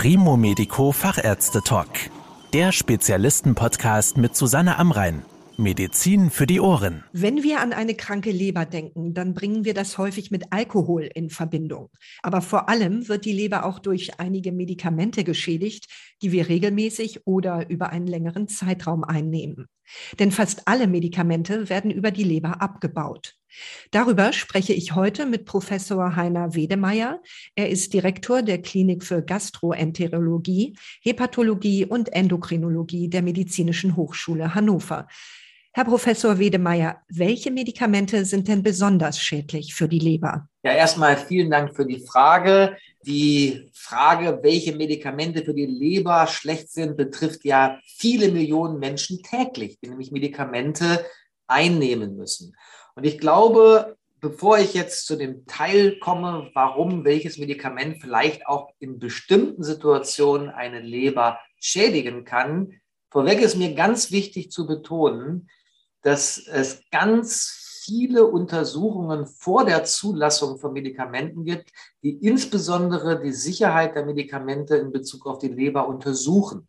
Primo Medico Fachärzte Talk. Der Spezialisten-Podcast mit Susanne Amrein. Medizin für die Ohren. Wenn wir an eine kranke Leber denken, dann bringen wir das häufig mit Alkohol in Verbindung. Aber vor allem wird die Leber auch durch einige Medikamente geschädigt, die wir regelmäßig oder über einen längeren Zeitraum einnehmen. Denn fast alle Medikamente werden über die Leber abgebaut. Darüber spreche ich heute mit Professor Heiner Wedemeyer. Er ist Direktor der Klinik für Gastroenterologie, Hepatologie und Endokrinologie der Medizinischen Hochschule Hannover. Herr Professor Wedemeyer, welche Medikamente sind denn besonders schädlich für die Leber? Ja, erstmal vielen Dank für die Frage. Die Frage, welche Medikamente für die Leber schlecht sind, betrifft ja viele Millionen Menschen täglich, die nämlich Medikamente einnehmen müssen. Und ich glaube, bevor ich jetzt zu dem Teil komme, warum welches Medikament vielleicht auch in bestimmten Situationen eine Leber schädigen kann, vorweg ist mir ganz wichtig zu betonen, dass es ganz viele Untersuchungen vor der Zulassung von Medikamenten gibt, die insbesondere die Sicherheit der Medikamente in Bezug auf die Leber untersuchen.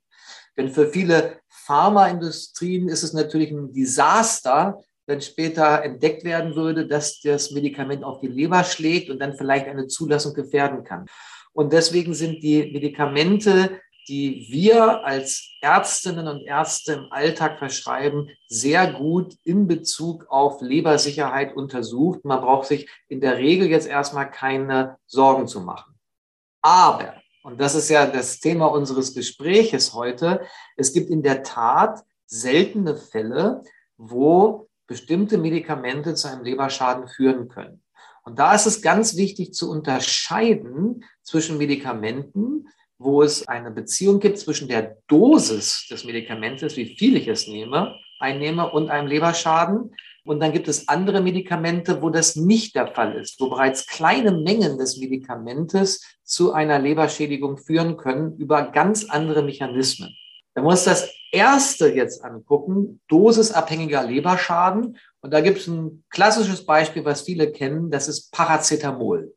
Denn für viele Pharmaindustrien ist es natürlich ein Desaster, wenn später entdeckt werden würde, dass das Medikament auf die Leber schlägt und dann vielleicht eine Zulassung gefährden kann. Und deswegen sind die Medikamente die wir als Ärztinnen und Ärzte im Alltag verschreiben, sehr gut in Bezug auf Lebersicherheit untersucht. Man braucht sich in der Regel jetzt erstmal keine Sorgen zu machen. Aber, und das ist ja das Thema unseres Gespräches heute, es gibt in der Tat seltene Fälle, wo bestimmte Medikamente zu einem Leberschaden führen können. Und da ist es ganz wichtig zu unterscheiden zwischen Medikamenten, wo es eine Beziehung gibt zwischen der Dosis des Medikamentes, wie viel ich es nehme, einnehme und einem Leberschaden. Und dann gibt es andere Medikamente, wo das nicht der Fall ist, wo bereits kleine Mengen des Medikamentes zu einer Leberschädigung führen können über ganz andere Mechanismen. Wir uns das erste jetzt angucken, dosisabhängiger Leberschaden. Und da gibt es ein klassisches Beispiel, was viele kennen, das ist Paracetamol.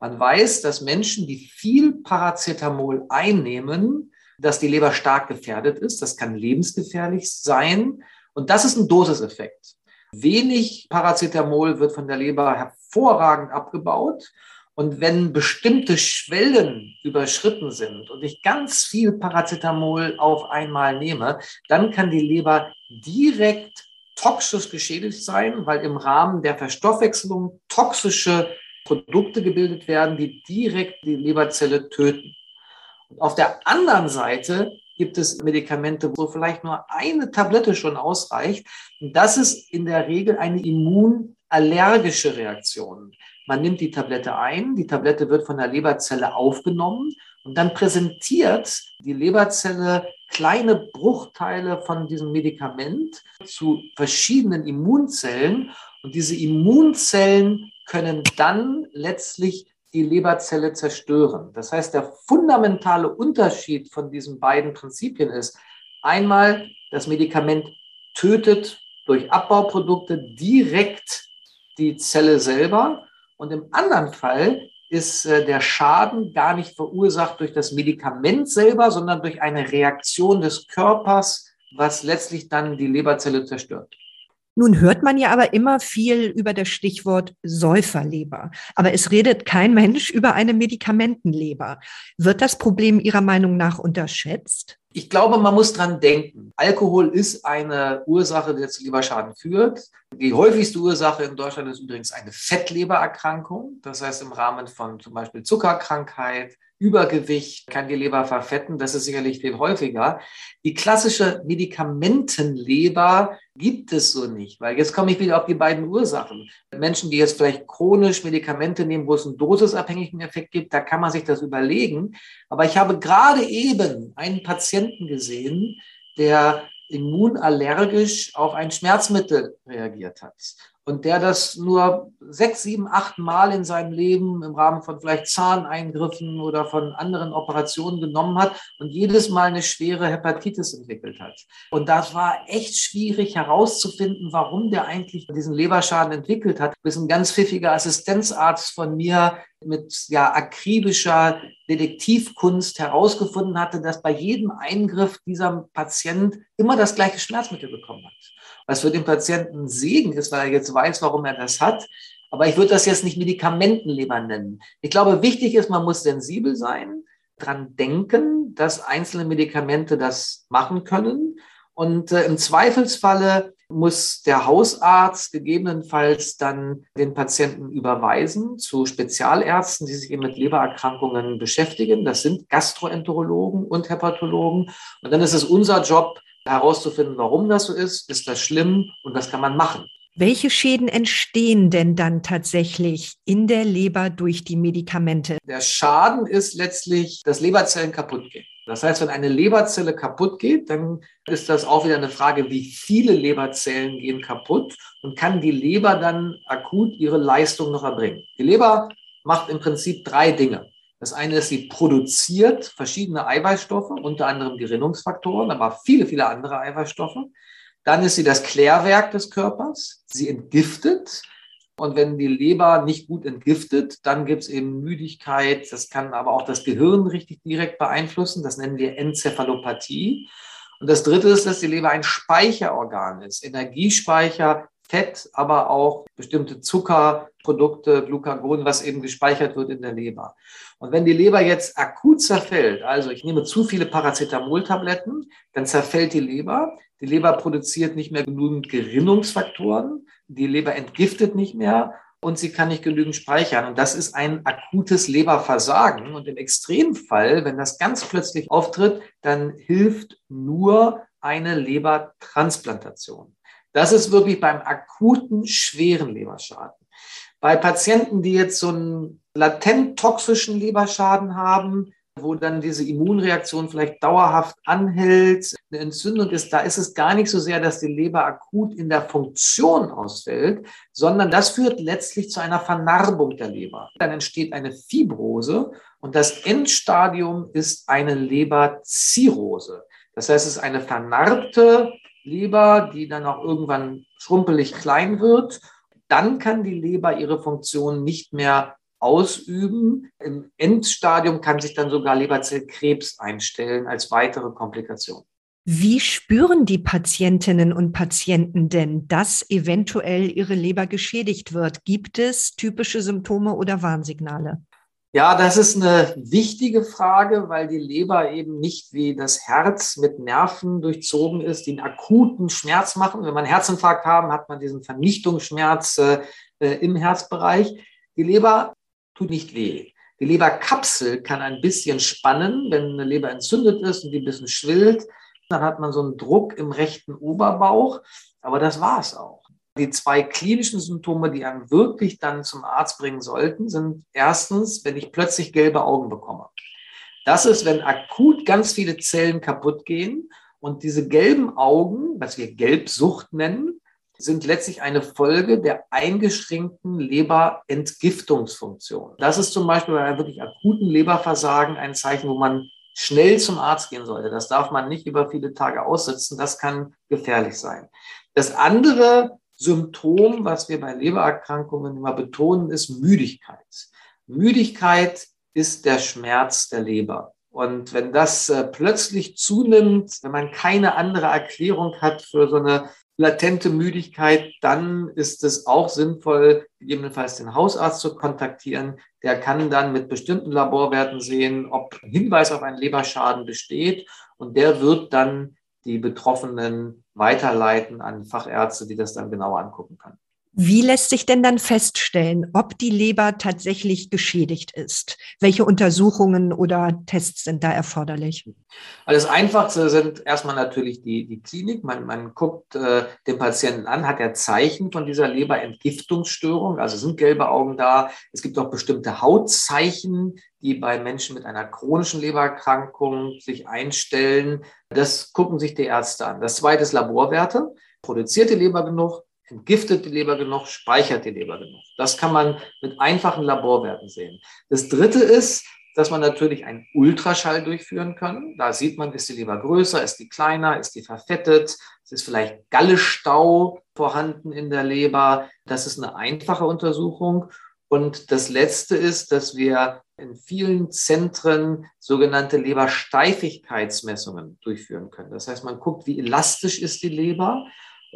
Man weiß, dass Menschen, die viel Paracetamol einnehmen, dass die Leber stark gefährdet ist. Das kann lebensgefährlich sein. Und das ist ein Dosiseffekt. Wenig Paracetamol wird von der Leber hervorragend abgebaut. Und wenn bestimmte Schwellen überschritten sind und ich ganz viel Paracetamol auf einmal nehme, dann kann die Leber direkt toxisch geschädigt sein, weil im Rahmen der Verstoffwechselung toxische Produkte gebildet werden, die direkt die Leberzelle töten. Und auf der anderen Seite gibt es Medikamente, wo vielleicht nur eine Tablette schon ausreicht. Und das ist in der Regel eine immunallergische Reaktion. Man nimmt die Tablette ein, die Tablette wird von der Leberzelle aufgenommen und dann präsentiert die Leberzelle kleine Bruchteile von diesem Medikament zu verschiedenen Immunzellen. Und diese Immunzellen können dann letztlich die Leberzelle zerstören. Das heißt, der fundamentale Unterschied von diesen beiden Prinzipien ist, einmal das Medikament tötet durch Abbauprodukte direkt die Zelle selber und im anderen Fall ist äh, der Schaden gar nicht verursacht durch das Medikament selber, sondern durch eine Reaktion des Körpers, was letztlich dann die Leberzelle zerstört. Nun hört man ja aber immer viel über das Stichwort Säuferleber. Aber es redet kein Mensch über eine Medikamentenleber. Wird das Problem Ihrer Meinung nach unterschätzt? Ich glaube, man muss dran denken. Alkohol ist eine Ursache, die zu Leberschaden führt. Die häufigste Ursache in Deutschland ist übrigens eine Fettlebererkrankung. Das heißt, im Rahmen von zum Beispiel Zuckerkrankheit, Übergewicht kann die Leber verfetten. Das ist sicherlich viel häufiger. Die klassische Medikamentenleber gibt es so nicht, weil jetzt komme ich wieder auf die beiden Ursachen. Menschen, die jetzt vielleicht chronisch Medikamente nehmen, wo es einen dosisabhängigen Effekt gibt, da kann man sich das überlegen. Aber ich habe gerade eben einen Patienten gesehen, der immunallergisch auf ein Schmerzmittel reagiert hat. Und der das nur sechs, sieben, acht Mal in seinem Leben im Rahmen von vielleicht Zahneingriffen oder von anderen Operationen genommen hat und jedes Mal eine schwere Hepatitis entwickelt hat. Und das war echt schwierig herauszufinden, warum der eigentlich diesen Leberschaden entwickelt hat, bis ein ganz pfiffiger Assistenzarzt von mir mit ja, akribischer Detektivkunst herausgefunden hatte, dass bei jedem Eingriff dieser Patient immer das gleiche Schmerzmittel bekommen hat was für den Patienten ein Segen ist, weil er jetzt weiß, warum er das hat. Aber ich würde das jetzt nicht Medikamentenleber nennen. Ich glaube, wichtig ist, man muss sensibel sein, dran denken, dass einzelne Medikamente das machen können. Und äh, im Zweifelsfalle muss der Hausarzt gegebenenfalls dann den Patienten überweisen zu Spezialärzten, die sich eben mit Lebererkrankungen beschäftigen. Das sind Gastroenterologen und Hepatologen. Und dann ist es unser Job, herauszufinden, warum das so ist, ist das schlimm und was kann man machen. Welche Schäden entstehen denn dann tatsächlich in der Leber durch die Medikamente? Der Schaden ist letztlich, dass Leberzellen kaputt gehen. Das heißt, wenn eine Leberzelle kaputt geht, dann ist das auch wieder eine Frage, wie viele Leberzellen gehen kaputt und kann die Leber dann akut ihre Leistung noch erbringen. Die Leber macht im Prinzip drei Dinge. Das eine ist, sie produziert verschiedene Eiweißstoffe, unter anderem Gerinnungsfaktoren, aber viele, viele andere Eiweißstoffe. Dann ist sie das Klärwerk des Körpers. Sie entgiftet. Und wenn die Leber nicht gut entgiftet, dann gibt es eben Müdigkeit. Das kann aber auch das Gehirn richtig direkt beeinflussen. Das nennen wir Enzephalopathie. Und das Dritte ist, dass die Leber ein Speicherorgan ist, Energiespeicher Fett, aber auch bestimmte Zuckerprodukte, Glucagon, was eben gespeichert wird in der Leber. Und wenn die Leber jetzt akut zerfällt, also ich nehme zu viele Paracetamoltabletten, dann zerfällt die Leber. Die Leber produziert nicht mehr genügend Gerinnungsfaktoren. Die Leber entgiftet nicht mehr und sie kann nicht genügend speichern. Und das ist ein akutes Leberversagen. Und im Extremfall, wenn das ganz plötzlich auftritt, dann hilft nur eine Lebertransplantation. Das ist wirklich beim akuten, schweren Leberschaden. Bei Patienten, die jetzt so einen latent toxischen Leberschaden haben, wo dann diese Immunreaktion vielleicht dauerhaft anhält, eine Entzündung ist, da ist es gar nicht so sehr, dass die Leber akut in der Funktion ausfällt, sondern das führt letztlich zu einer Vernarbung der Leber. Dann entsteht eine Fibrose und das Endstadium ist eine Leberzirrhose. Das heißt, es ist eine vernarbte Leber, die dann auch irgendwann schrumpelig klein wird. Dann kann die Leber ihre Funktion nicht mehr ausüben. Im Endstadium kann sich dann sogar Leberzellkrebs einstellen als weitere Komplikation. Wie spüren die Patientinnen und Patienten denn, dass eventuell ihre Leber geschädigt wird? Gibt es typische Symptome oder Warnsignale? Ja, das ist eine wichtige Frage, weil die Leber eben nicht wie das Herz mit Nerven durchzogen ist, die einen akuten Schmerz machen. Wenn man einen Herzinfarkt haben, hat man diesen Vernichtungsschmerz äh, äh, im Herzbereich. Die Leber tut nicht weh. Die Leberkapsel kann ein bisschen spannen, wenn eine Leber entzündet ist und die ein bisschen schwillt. Dann hat man so einen Druck im rechten Oberbauch. Aber das war es auch. Die zwei klinischen Symptome, die einen wirklich dann zum Arzt bringen sollten, sind erstens, wenn ich plötzlich gelbe Augen bekomme. Das ist, wenn akut ganz viele Zellen kaputt gehen und diese gelben Augen, was wir Gelbsucht nennen, sind letztlich eine Folge der eingeschränkten Leberentgiftungsfunktion. Das ist zum Beispiel bei einem wirklich akuten Leberversagen ein Zeichen, wo man schnell zum Arzt gehen sollte. Das darf man nicht über viele Tage aussitzen. Das kann gefährlich sein. Das andere Symptom, was wir bei Lebererkrankungen immer betonen, ist Müdigkeit. Müdigkeit ist der Schmerz der Leber. Und wenn das äh, plötzlich zunimmt, wenn man keine andere Erklärung hat für so eine latente Müdigkeit, dann ist es auch sinnvoll, gegebenenfalls den Hausarzt zu kontaktieren. Der kann dann mit bestimmten Laborwerten sehen, ob Hinweis auf einen Leberschaden besteht. Und der wird dann die Betroffenen weiterleiten an Fachärzte, die das dann genauer angucken können. Wie lässt sich denn dann feststellen, ob die Leber tatsächlich geschädigt ist? Welche Untersuchungen oder Tests sind da erforderlich? Also das Einfachste sind erstmal natürlich die, die Klinik. Man, man guckt äh, den Patienten an, hat er Zeichen von dieser Leberentgiftungsstörung, also sind gelbe Augen da. Es gibt auch bestimmte Hautzeichen, die bei Menschen mit einer chronischen Lebererkrankung sich einstellen. Das gucken sich die Ärzte an. Das zweite ist Laborwerte. Produziert die Leber genug? Entgiftet die Leber genug, speichert die Leber genug. Das kann man mit einfachen Laborwerten sehen. Das dritte ist, dass man natürlich einen Ultraschall durchführen kann. Da sieht man, ist die Leber größer, ist die kleiner, ist die verfettet, es ist vielleicht Gallestau vorhanden in der Leber. Das ist eine einfache Untersuchung. Und das Letzte ist, dass wir in vielen Zentren sogenannte Lebersteifigkeitsmessungen durchführen können. Das heißt, man guckt, wie elastisch ist die Leber.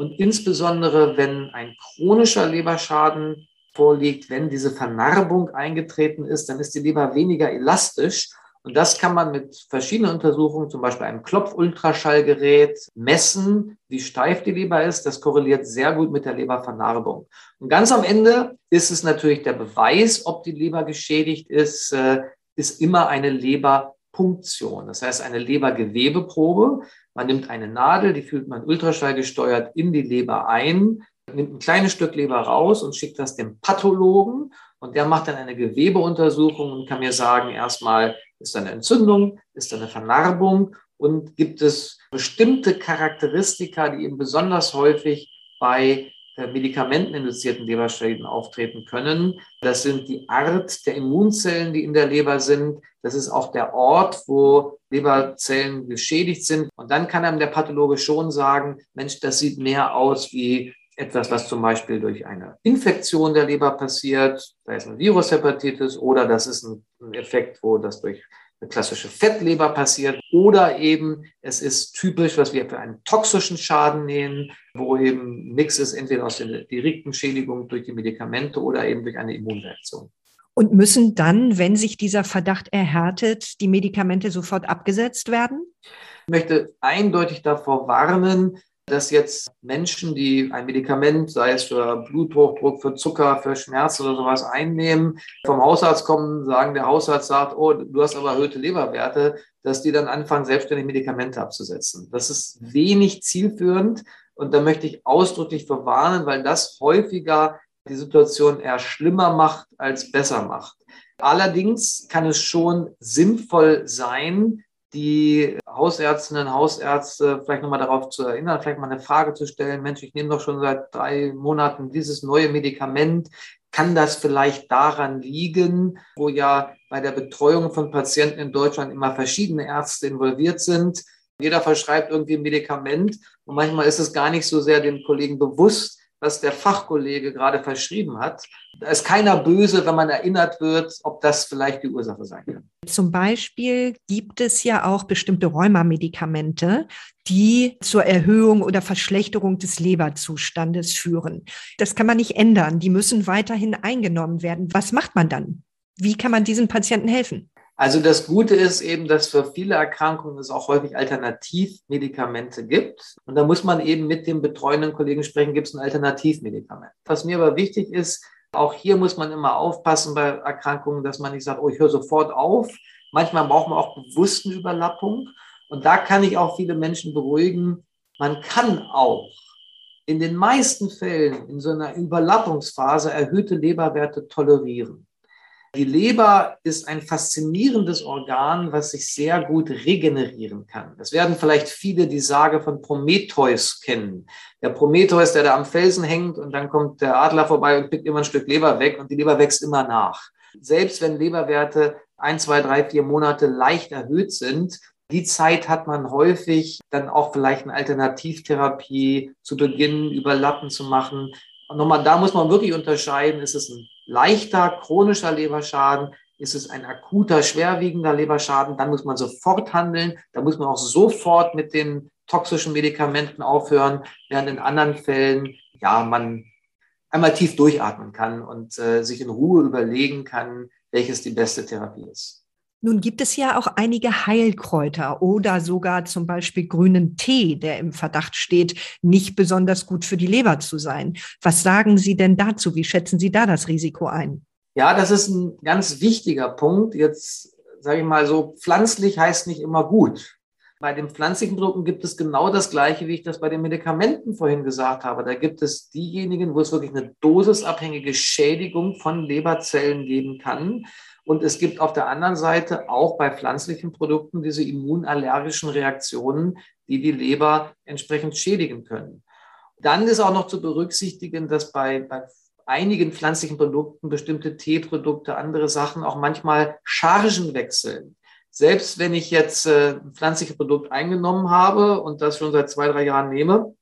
Und insbesondere, wenn ein chronischer Leberschaden vorliegt, wenn diese Vernarbung eingetreten ist, dann ist die Leber weniger elastisch. Und das kann man mit verschiedenen Untersuchungen, zum Beispiel einem Klopfultraschallgerät, messen, wie steif die Leber ist. Das korreliert sehr gut mit der Lebervernarbung. Und ganz am Ende ist es natürlich der Beweis, ob die Leber geschädigt ist, äh, ist immer eine Leberpunktion. Das heißt, eine Lebergewebeprobe. Man nimmt eine Nadel, die fühlt man ultraschallgesteuert in die Leber ein nimmt ein kleines Stück Leber raus und schickt das dem Pathologen. Und der macht dann eine Gewebeuntersuchung und kann mir sagen, erstmal ist da eine Entzündung, ist da eine Vernarbung und gibt es bestimmte Charakteristika, die eben besonders häufig bei medikamenteninduzierten Leberschäden auftreten können. Das sind die Art der Immunzellen, die in der Leber sind. Das ist auch der Ort, wo Leberzellen geschädigt sind. Und dann kann einem der Pathologe schon sagen, Mensch, das sieht mehr aus wie etwas, was zum Beispiel durch eine Infektion der Leber passiert, da ist eine Virushepatitis oder das ist ein, Effekt, wo das durch eine klassische Fettleber passiert oder eben es ist typisch, was wir für einen toxischen Schaden nehmen, wo eben nichts ist, entweder aus der direkten Schädigung durch die Medikamente oder eben durch eine Immunreaktion. Und müssen dann, wenn sich dieser Verdacht erhärtet, die Medikamente sofort abgesetzt werden? Ich möchte eindeutig davor warnen, dass jetzt Menschen, die ein Medikament, sei es für Bluthochdruck, für Zucker, für Schmerz oder sowas einnehmen, vom Hausarzt kommen, sagen, der Hausarzt sagt, oh, du hast aber erhöhte Leberwerte, dass die dann anfangen, selbstständig Medikamente abzusetzen. Das ist wenig zielführend und da möchte ich ausdrücklich verwarnen, weil das häufiger die Situation eher schlimmer macht als besser macht. Allerdings kann es schon sinnvoll sein, die Hausärztinnen, Hausärzte vielleicht nochmal darauf zu erinnern, vielleicht mal eine Frage zu stellen, Mensch, ich nehme doch schon seit drei Monaten dieses neue Medikament. Kann das vielleicht daran liegen, wo ja bei der Betreuung von Patienten in Deutschland immer verschiedene Ärzte involviert sind? Jeder verschreibt irgendwie ein Medikament und manchmal ist es gar nicht so sehr den Kollegen bewusst, was der Fachkollege gerade verschrieben hat. Da ist keiner böse, wenn man erinnert wird, ob das vielleicht die Ursache sein kann. Zum Beispiel gibt es ja auch bestimmte Rheumamedikamente, die zur Erhöhung oder Verschlechterung des Leberzustandes führen. Das kann man nicht ändern. Die müssen weiterhin eingenommen werden. Was macht man dann? Wie kann man diesen Patienten helfen? Also das Gute ist eben, dass für viele Erkrankungen es auch häufig Alternativmedikamente gibt. Und da muss man eben mit dem betreuenden Kollegen sprechen, gibt es ein Alternativmedikament. Was mir aber wichtig ist, auch hier muss man immer aufpassen bei Erkrankungen, dass man nicht sagt, oh, ich höre sofort auf. Manchmal braucht man auch bewussten Überlappung. Und da kann ich auch viele Menschen beruhigen. Man kann auch in den meisten Fällen in so einer Überlappungsphase erhöhte Leberwerte tolerieren. Die Leber ist ein faszinierendes Organ, was sich sehr gut regenerieren kann. Das werden vielleicht viele die Sage von Prometheus kennen. Der Prometheus, der da am Felsen hängt und dann kommt der Adler vorbei und pickt immer ein Stück Leber weg und die Leber wächst immer nach. Selbst wenn Leberwerte ein, zwei, drei, vier Monate leicht erhöht sind, die Zeit hat man häufig, dann auch vielleicht eine Alternativtherapie zu beginnen, überlappen zu machen. Und nochmal, da muss man wirklich unterscheiden, ist es ein leichter chronischer Leberschaden, ist es ein akuter, schwerwiegender Leberschaden, dann muss man sofort handeln, da muss man auch sofort mit den toxischen Medikamenten aufhören, während in anderen Fällen, ja, man einmal tief durchatmen kann und äh, sich in Ruhe überlegen kann, welches die beste Therapie ist. Nun gibt es ja auch einige Heilkräuter oder sogar zum Beispiel grünen Tee, der im Verdacht steht, nicht besonders gut für die Leber zu sein. Was sagen Sie denn dazu? Wie schätzen Sie da das Risiko ein? Ja, das ist ein ganz wichtiger Punkt. Jetzt sage ich mal so, pflanzlich heißt nicht immer gut. Bei den pflanzlichen Produkten gibt es genau das Gleiche, wie ich das bei den Medikamenten vorhin gesagt habe. Da gibt es diejenigen, wo es wirklich eine dosisabhängige Schädigung von Leberzellen geben kann. Und es gibt auf der anderen Seite auch bei pflanzlichen Produkten diese immunallergischen Reaktionen, die die Leber entsprechend schädigen können. Dann ist auch noch zu berücksichtigen, dass bei, bei einigen pflanzlichen Produkten, bestimmte Teeprodukte, andere Sachen auch manchmal Chargen wechseln. Selbst wenn ich jetzt äh, ein pflanzliches Produkt eingenommen habe und das schon seit zwei, drei Jahren nehme,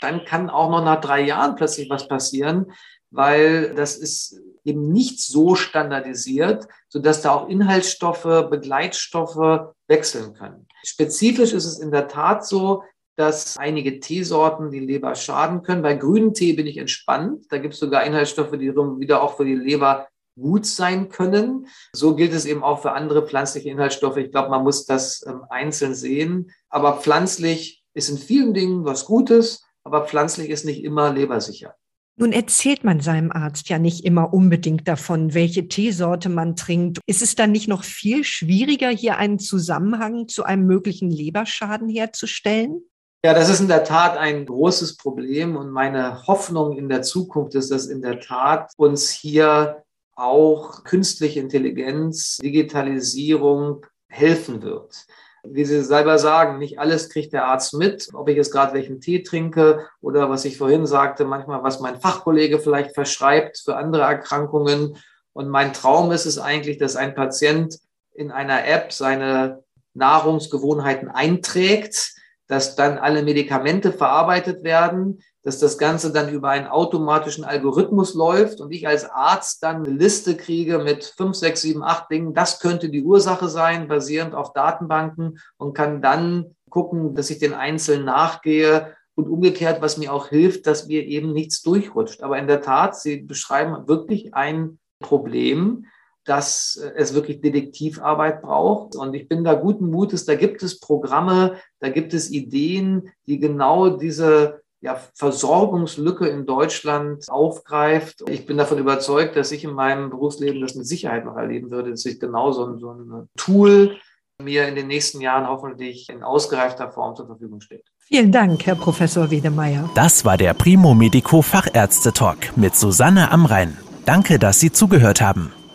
dann kann auch noch nach drei Jahren plötzlich was passieren, weil das ist eben nicht so standardisiert, sodass da auch Inhaltsstoffe, Begleitstoffe wechseln können. Spezifisch ist es in der Tat so, dass einige Teesorten die Leber schaden können. Bei grünen Tee bin ich entspannt. Da gibt es sogar Inhaltsstoffe, die wieder auch für die Leber gut sein können. So gilt es eben auch für andere pflanzliche Inhaltsstoffe. Ich glaube, man muss das ähm, einzeln sehen. Aber pflanzlich ist in vielen Dingen was Gutes, aber pflanzlich ist nicht immer lebersicher. Nun erzählt man seinem Arzt ja nicht immer unbedingt davon, welche Teesorte man trinkt. Ist es dann nicht noch viel schwieriger, hier einen Zusammenhang zu einem möglichen Leberschaden herzustellen? Ja, das ist in der Tat ein großes Problem und meine Hoffnung in der Zukunft ist, dass in der Tat uns hier auch künstliche Intelligenz, Digitalisierung helfen wird wie Sie selber sagen, nicht alles kriegt der Arzt mit, ob ich jetzt gerade welchen Tee trinke oder was ich vorhin sagte, manchmal was mein Fachkollege vielleicht verschreibt für andere Erkrankungen. Und mein Traum ist es eigentlich, dass ein Patient in einer App seine Nahrungsgewohnheiten einträgt, dass dann alle Medikamente verarbeitet werden, dass das Ganze dann über einen automatischen Algorithmus läuft und ich als Arzt dann eine Liste kriege mit fünf, sechs, sieben, acht Dingen. Das könnte die Ursache sein, basierend auf Datenbanken und kann dann gucken, dass ich den Einzelnen nachgehe und umgekehrt, was mir auch hilft, dass mir eben nichts durchrutscht. Aber in der Tat, Sie beschreiben wirklich ein Problem, dass es wirklich Detektivarbeit braucht. Und ich bin da guten Mutes, da gibt es Programme, da gibt es Ideen, die genau diese ja, Versorgungslücke in Deutschland aufgreift. Ich bin davon überzeugt, dass ich in meinem Berufsleben das mit Sicherheit noch erleben würde, dass ich genau so ein, so ein Tool mir in den nächsten Jahren hoffentlich in ausgereifter Form zur Verfügung steht. Vielen Dank, Herr Professor Wedemeyer. Das war der Primo Medico Fachärzte Talk mit Susanne Amrein. Danke, dass Sie zugehört haben.